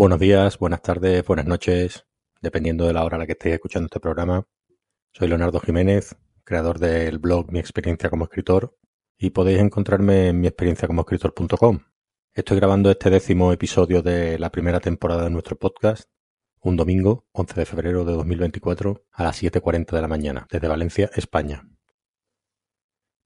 Buenos días, buenas tardes, buenas noches, dependiendo de la hora a la que estéis escuchando este programa. Soy Leonardo Jiménez, creador del blog Mi experiencia como escritor, y podéis encontrarme en miexperienciacomoescritor.com. Estoy grabando este décimo episodio de la primera temporada de nuestro podcast, un domingo, 11 de febrero de 2024, a las 7.40 de la mañana, desde Valencia, España.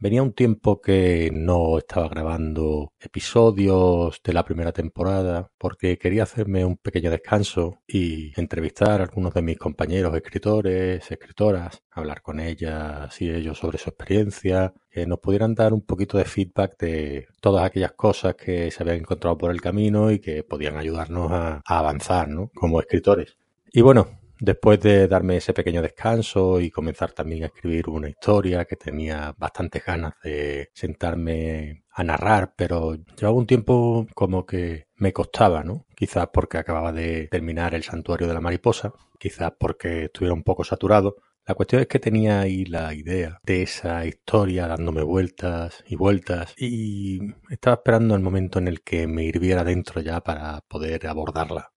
Venía un tiempo que no estaba grabando episodios de la primera temporada porque quería hacerme un pequeño descanso y entrevistar a algunos de mis compañeros escritores, escritoras, hablar con ellas y ellos sobre su experiencia, que nos pudieran dar un poquito de feedback de todas aquellas cosas que se habían encontrado por el camino y que podían ayudarnos a, avanzar ¿no? como escritores. Y bueno, Después de darme ese pequeño descanso y comenzar también a escribir una historia que tenía bastantes ganas de sentarme a narrar, pero llevaba un tiempo como que me costaba, ¿no? Quizás porque acababa de terminar el santuario de la mariposa, quizás porque estuviera un poco saturado. La cuestión es que tenía ahí la idea de esa historia dándome vueltas y vueltas y estaba esperando el momento en el que me hirviera dentro ya para poder abordarla.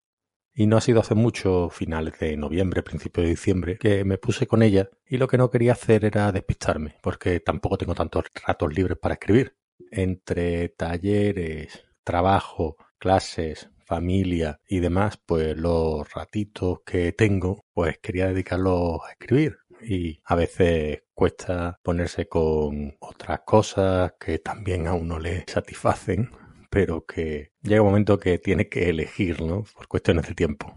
Y no ha sido hace mucho, finales de noviembre, principio de diciembre, que me puse con ella y lo que no quería hacer era despistarme, porque tampoco tengo tantos ratos libres para escribir. Entre talleres, trabajo, clases, familia y demás, pues los ratitos que tengo, pues quería dedicarlos a escribir. Y a veces cuesta ponerse con otras cosas que también a uno le satisfacen pero que llega un momento que tiene que elegir, ¿no? Por cuestiones de tiempo.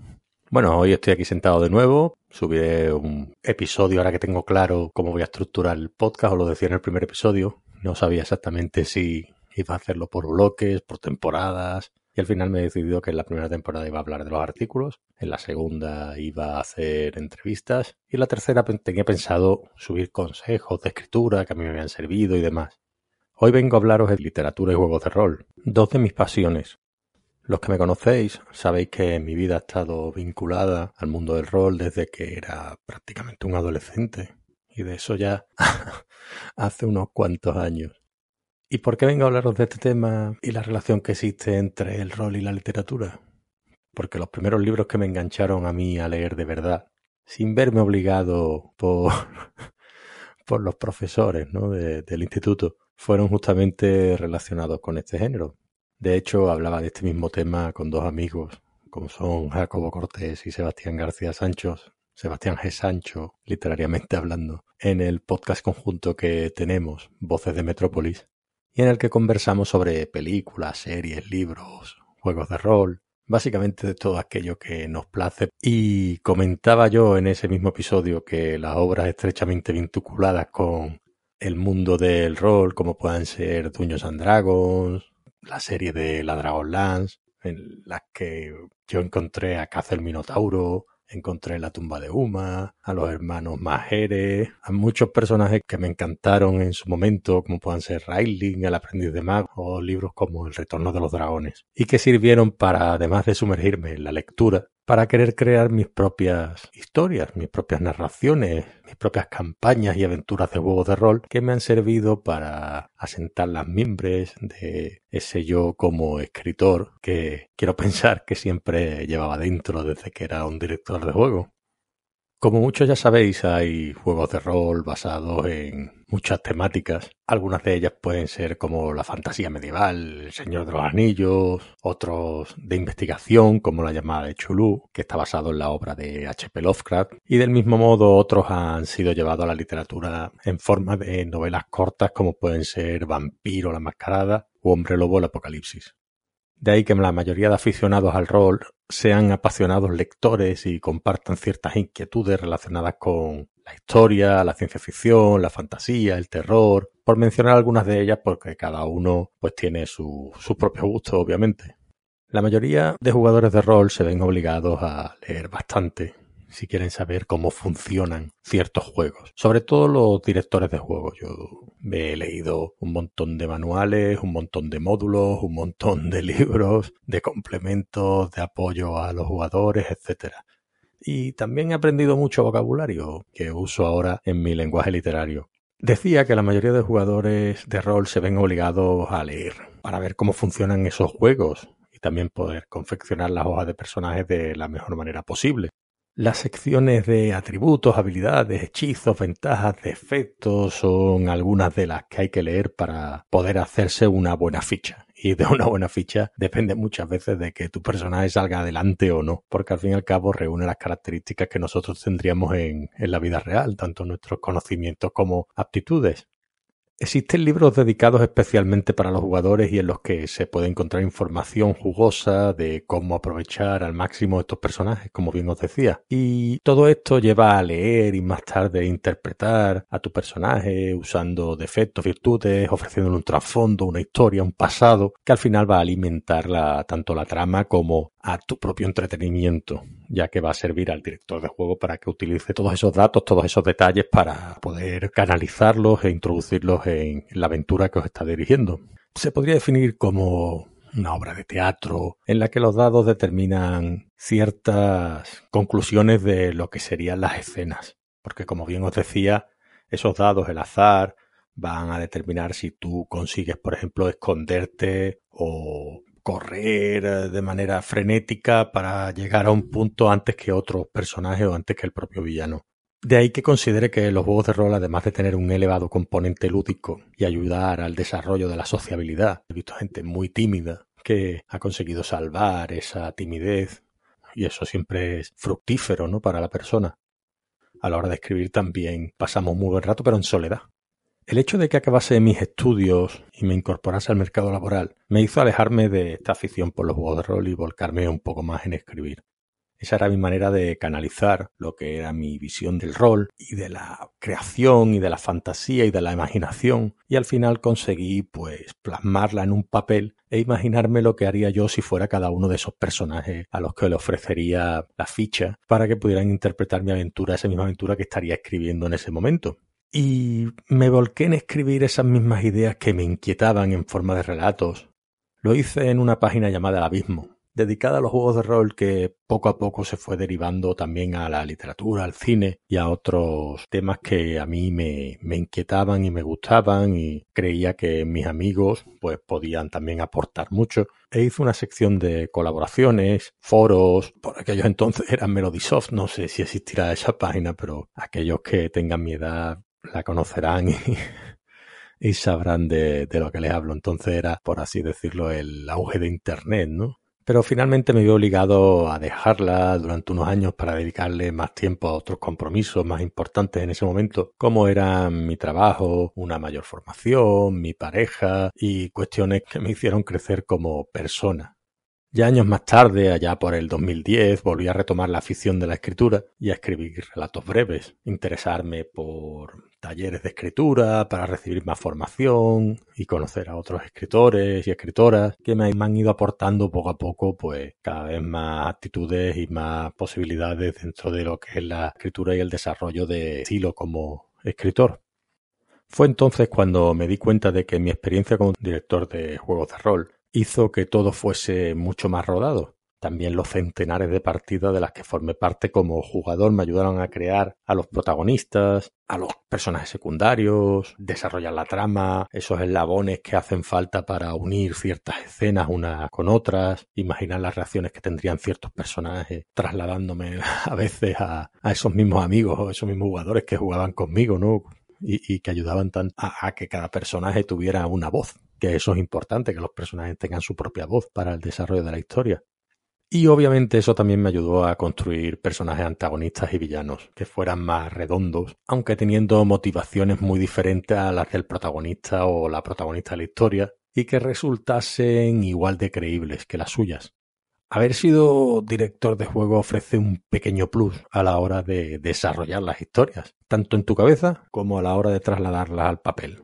Bueno, hoy estoy aquí sentado de nuevo. Subiré un episodio ahora que tengo claro cómo voy a estructurar el podcast, o lo decía en el primer episodio. No sabía exactamente si iba a hacerlo por bloques, por temporadas. Y al final me he decidido que en la primera temporada iba a hablar de los artículos, en la segunda iba a hacer entrevistas y en la tercera tenía pensado subir consejos de escritura que a mí me habían servido y demás. Hoy vengo a hablaros de literatura y juegos de rol, dos de mis pasiones. Los que me conocéis sabéis que mi vida ha estado vinculada al mundo del rol desde que era prácticamente un adolescente, y de eso ya hace unos cuantos años. ¿Y por qué vengo a hablaros de este tema y la relación que existe entre el rol y la literatura? Porque los primeros libros que me engancharon a mí a leer de verdad, sin verme obligado por, los profesores ¿no? del instituto, fueron justamente relacionados con este género. De hecho, hablaba de este mismo tema con dos amigos, como son Jacobo Cortés y Sebastián García Sancho, Sebastián G. Sancho, literariamente hablando, en el podcast conjunto que tenemos, Voces de Metrópolis, y en el que conversamos sobre películas, series, libros, juegos de rol, básicamente de todo aquello que nos place. Y comentaba yo en ese mismo episodio que las obras estrechamente vinculadas con el mundo del rol, como puedan ser Dungeons and Dragons, la serie de la Dragonlance, en las que yo encontré a Caza el Minotauro, encontré la tumba de Uma, a los hermanos Majere, a muchos personajes que me encantaron en su momento, como puedan ser Railing, El aprendiz de mago, o libros como El retorno de los dragones, y que sirvieron para, además de sumergirme en la lectura, para querer crear mis propias historias, mis propias narraciones, mis propias campañas y aventuras de juegos de rol que me han servido para asentar las mimbres de ese yo como escritor que quiero pensar que siempre llevaba dentro desde que era un director de juego. Como muchos ya sabéis, hay juegos de rol basados en muchas temáticas. Algunas de ellas pueden ser como la fantasía medieval, El Señor de los Anillos, otros de investigación, como la llamada de Chulú, que está basado en la obra de H.P. Lovecraft, y del mismo modo otros han sido llevados a la literatura en forma de novelas cortas, como pueden ser Vampiro la Mascarada o Hombre Lobo el Apocalipsis. De ahí que la mayoría de aficionados al rol sean apasionados lectores y compartan ciertas inquietudes relacionadas con la historia, la ciencia ficción, la fantasía, el terror, por mencionar algunas de ellas porque cada uno pues tiene su, su propio gusto, obviamente. La mayoría de jugadores de rol se ven obligados a leer bastante si quieren saber cómo funcionan ciertos juegos. Sobre todo los directores de juegos. Yo he leído un montón de manuales, un montón de módulos, un montón de libros, de complementos, de apoyo a los jugadores, etcétera. Y también he aprendido mucho vocabulario que uso ahora en mi lenguaje literario. Decía que la mayoría de jugadores de rol se ven obligados a leer para ver cómo funcionan esos juegos también poder confeccionar las hojas de personajes de la mejor manera posible. Las secciones de atributos, habilidades, hechizos, ventajas, defectos son algunas de las que hay que leer para poder hacerse una buena ficha. Y de una buena ficha depende muchas veces de que tu personaje salga adelante o no, porque al fin y al cabo reúne las características que nosotros tendríamos en, en la vida real, tanto nuestros conocimientos como aptitudes. Existen libros dedicados especialmente para los jugadores y en los que se puede encontrar información jugosa de cómo aprovechar al máximo estos personajes, como bien os decía. Y todo esto lleva a leer y más tarde interpretar a tu personaje usando defectos, virtudes, ofreciéndole un trasfondo, una historia, un pasado, que al final va a alimentar tanto la trama como a tu propio entretenimiento, ya que va a servir al director de juego para que utilice todos esos datos, todos esos detalles para poder canalizarlos e introducirlos en la aventura que os está dirigiendo. Se podría definir como una obra de teatro en la que los dados determinan ciertas conclusiones de lo que serían las escenas. Porque como bien os decía, esos dados, el azar, van a determinar si tú consigues, por ejemplo, esconderte o correr eh, de manera frenética para llegar a un punto antes que otros personajes o antes que el propio villano. De ahí que considere que los juegos de rol, además de tener un elevado componente lúdico y ayudar al desarrollo de la sociabilidad, he visto gente muy tímida que ha conseguido salvar esa timidez y eso siempre es fructífero, ¿no? Para la persona. A la hora de escribir también pasamos muy buen rato, pero en soledad. El hecho de que acabase mis estudios y me incorporase al mercado laboral me hizo alejarme de esta afición por los juegos de rol y volcarme un poco más en escribir. Esa era mi manera de canalizar lo que era mi visión del rol y de la creación y de la fantasía y de la imaginación y al final conseguí pues plasmarla en un papel e imaginarme lo que haría yo si fuera cada uno de esos personajes a los que le ofrecería la ficha para que pudieran interpretar mi aventura, esa misma aventura que estaría escribiendo en ese momento y me volqué en escribir esas mismas ideas que me inquietaban en forma de relatos. Lo hice en una página llamada El Abismo, dedicada a los juegos de rol que poco a poco se fue derivando también a la literatura, al cine y a otros temas que a mí me, inquietaban y me gustaban y creía que mis amigos pues podían también aportar mucho. E hice una sección de colaboraciones, foros, por aquellos entonces eran Melodysoft, no sé si existirá esa página, pero aquellos que tengan mi edad la conocerán y, sabrán de, lo que les hablo. Entonces era, por así decirlo, el auge de Internet, ¿no? Pero finalmente me vi obligado a dejarla durante unos años para dedicarle más tiempo a otros compromisos más importantes en ese momento, como eran mi trabajo, una mayor formación, mi pareja y cuestiones que me hicieron crecer como persona. Ya años más tarde, allá por el 2010, volví a retomar la afición de la escritura y a escribir relatos breves, interesarme por talleres de escritura para recibir más formación y conocer a otros escritores y escritoras que me han ido aportando poco a poco pues cada vez más actitudes y más posibilidades dentro de lo que es la escritura y el desarrollo de estilo como escritor. Fue entonces cuando me di cuenta de que mi experiencia como director de juegos de rol hizo que todo fuese mucho más rodado. También los centenares de partidas de las que formé parte como jugador me ayudaron a crear a los protagonistas, a los personajes secundarios, desarrollar la trama, esos eslabones que hacen falta para unir ciertas escenas unas con otras, imaginar las reacciones que tendrían ciertos personajes, trasladándome a veces a, esos mismos amigos o esos mismos jugadores que jugaban conmigo, ¿no? Y, que ayudaban tanto a que cada personaje tuviera una voz que eso es importante, que los personajes tengan su propia voz para el desarrollo de la historia. Y obviamente eso también me ayudó a construir personajes antagonistas y villanos que fueran más redondos, aunque teniendo motivaciones muy diferentes a las del protagonista o la protagonista de la historia, y que resultasen igual de creíbles que las suyas. Haber sido director de juego ofrece un pequeño plus a la hora de desarrollar las historias, tanto en tu cabeza como a la hora de trasladarlas al papel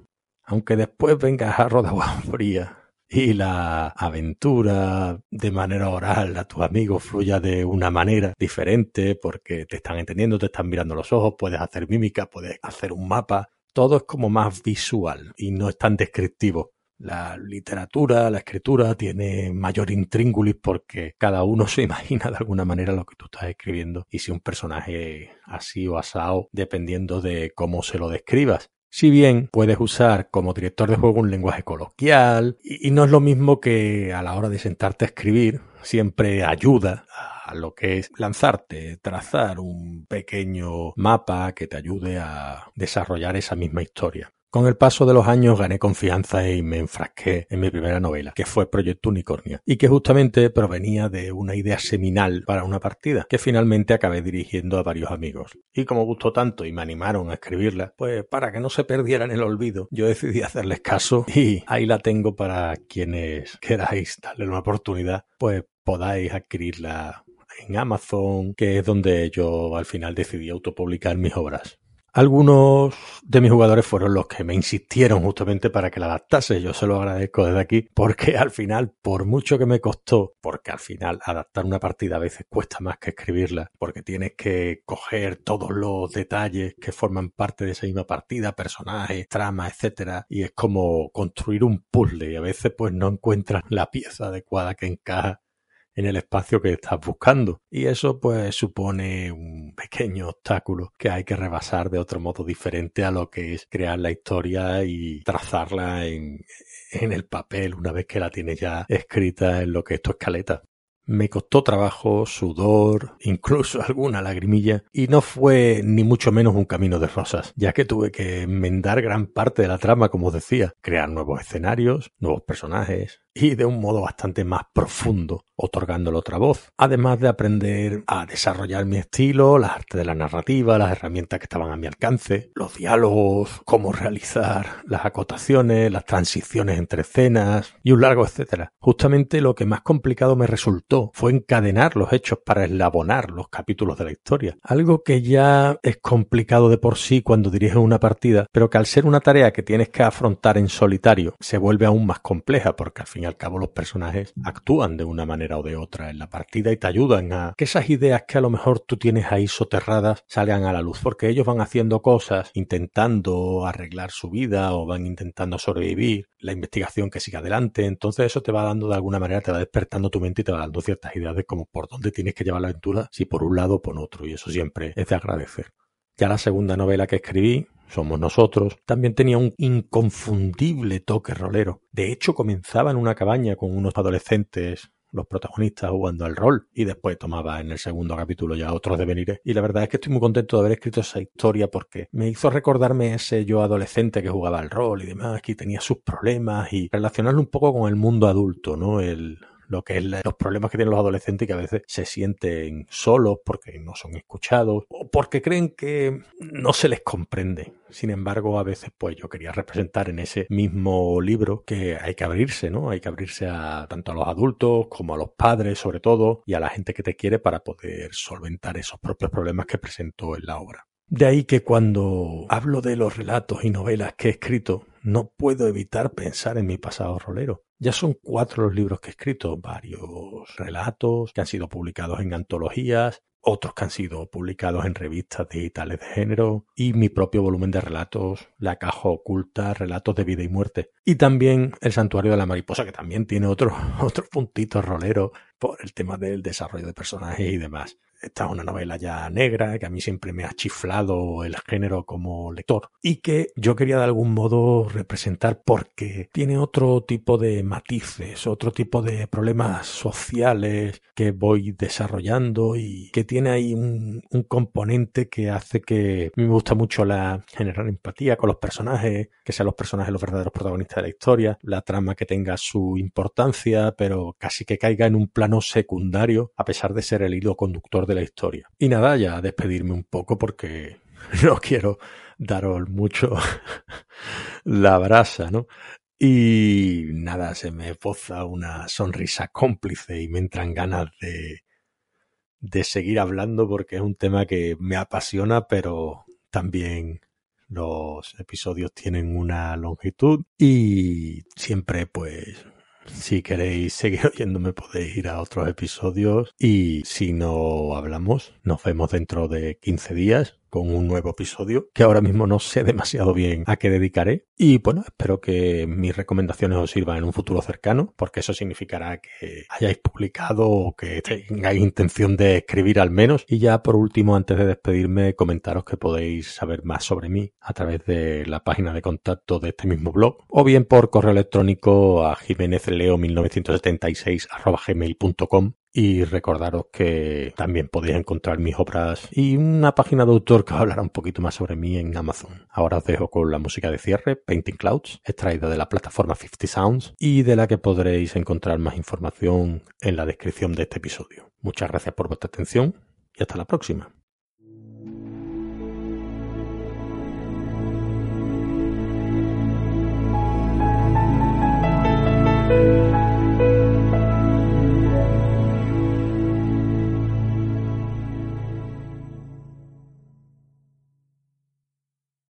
aunque después venga a de agua fría y la aventura de manera oral a tus amigos fluya de una manera diferente porque te están entendiendo, te están mirando los ojos, puedes hacer mímica, puedes hacer un mapa, todo es como más visual y no es tan descriptivo. La literatura, la escritura tiene mayor intríngulis porque cada uno se imagina de alguna manera lo que tú estás escribiendo y si un personaje así o asado dependiendo de cómo se lo describas Si bien puedes usar como director de juego un lenguaje coloquial y, no es lo mismo que a la hora de sentarte a escribir, siempre ayuda a lo que es lanzarte, trazar un pequeño mapa que te ayude a desarrollar esa misma historia. Con el paso de los años gané confianza y me enfrasqué en mi primera novela, que fue Proyecto Unicornia, y que justamente provenía de una idea seminal para una partida, que finalmente acabé dirigiendo a varios amigos. Y como gustó tanto y me animaron a escribirla, pues para que no se perdiera en el olvido, yo decidí hacerles caso y ahí la tengo para quienes queráis darle una oportunidad, pues podáis adquirirla en Amazon, que es donde yo al final decidí autopublicar mis obras. Algunos de mis jugadores fueron los que me insistieron justamente para que la adaptase. Yo se lo agradezco desde aquí porque al final, por mucho que me costó, porque al final adaptar una partida a veces cuesta más que escribirla, porque tienes que coger todos los detalles que forman parte de esa misma partida, personajes, trama, etcétera, y es como construir un puzzle y a veces pues no encuentras la pieza adecuada que encaja en el espacio que estás buscando. Y eso pues supone un pequeño obstáculo que hay que rebasar de otro modo diferente a lo que es crear la historia y trazarla en, el papel una vez que la tienes ya escrita en lo que es tu escaleta. Me costó trabajo, sudor, incluso alguna lagrimilla, y no fue ni mucho menos un camino de rosas, ya que tuve que enmendar gran parte de la trama, como decía, crear nuevos escenarios, nuevos personajes, y de un modo bastante más profundo, otorgándole otra voz. Además de aprender a desarrollar mi estilo, las artes de la narrativa, las herramientas que estaban a mi alcance, los diálogos, cómo realizar las acotaciones, las transiciones entre escenas y un largo etcétera. Justamente lo que más complicado me resultó fue encadenar los hechos para eslabonar los capítulos de la historia. Algo que ya es complicado de por sí cuando diriges una partida, pero que al ser una tarea que tienes que afrontar en solitario, se vuelve aún más compleja porque al fin y al cabo los personajes actúan de una manera o de otra en la partida y te ayudan a que esas ideas que a lo mejor tú tienes ahí soterradas salgan a la luz, porque ellos van haciendo cosas intentando arreglar su vida o van intentando sobrevivir, la investigación que sigue adelante, entonces eso te va dando de alguna manera, te va despertando tu mente y te va dando ciertas ideas de cómo por dónde tienes que llevar la aventura, si por un lado o por otro, y eso siempre es de agradecer. Ya la segunda novela que escribí, somos nosotros, también tenía un inconfundible toque rolero. De hecho, comenzaba en una cabaña con unos adolescentes los protagonistas jugando al rol y después tomaba en el segundo capítulo ya otros devenires y la verdad es que estoy muy contento de haber escrito esa historia porque me hizo recordarme ese yo adolescente que jugaba al rol y demás que tenía sus problemas y relacionarlo un poco con el mundo adulto, ¿no? El lo que es los problemas que tienen los adolescentes que a veces se sienten solos porque no son escuchados o porque creen que no se les comprende. Sin embargo, a veces pues yo quería representar en ese mismo libro que hay que abrirse, ¿no? Hay que abrirse a tanto a los adultos como a los padres sobre todo y a la gente que te quiere para poder solventar esos propios problemas que presentó en la obra. De ahí que cuando hablo de los relatos y novelas que he escrito, no puedo evitar pensar en mi pasado rolero. Ya son cuatro los libros que he escrito, varios relatos que han sido publicados en antologías, otros que han sido publicados en revistas digitales de género y mi propio volumen de relatos, La caja oculta, relatos de vida y muerte. Y también El santuario de la mariposa, que también tiene otros otros puntitos roleros por el tema del desarrollo de personajes y demás. Esta es una novela ya negra, que a mí siempre me ha chiflado el género como lector y que yo quería de algún modo representar porque tiene otro tipo de matices, otro tipo de problemas sociales que voy desarrollando y que tiene ahí un, componente que hace que me gusta mucho la generar empatía con los personajes, que sean los personajes los verdaderos protagonistas de la historia, la trama que tenga su importancia, pero casi que caiga en un plano secundario a pesar de ser el hilo conductor de la historia. Y nada, ya despedirme un poco porque no quiero daros mucho la brasa, ¿no? Y nada, se me poza una sonrisa cómplice y me entran ganas de, de seguir hablando porque es un tema que me apasiona, pero también los episodios tienen una longitud y siempre pues si queréis seguir oyéndome podéis ir a otros episodios. Y si no hablamos, nos vemos dentro de 15 días con un nuevo episodio que ahora mismo no sé demasiado bien a qué dedicaré. Y bueno, espero que mis recomendaciones os sirvan en un futuro cercano, porque eso significará que hayáis publicado o que tengáis intención de escribir al menos. Y ya por último, antes de despedirme, comentaros que podéis saber más sobre mí a través de la página de contacto de este mismo blog, o bien por correo electrónico a jimenezleo1976 y recordaros que también podéis encontrar mis obras y una página de autor que hablará un poquito más sobre mí en Amazon. Ahora os dejo con la música de cierre, Painting Clouds, extraída de la plataforma 50 Sounds y de la que podréis encontrar más información en la descripción de este episodio. Muchas gracias por vuestra atención y hasta la próxima.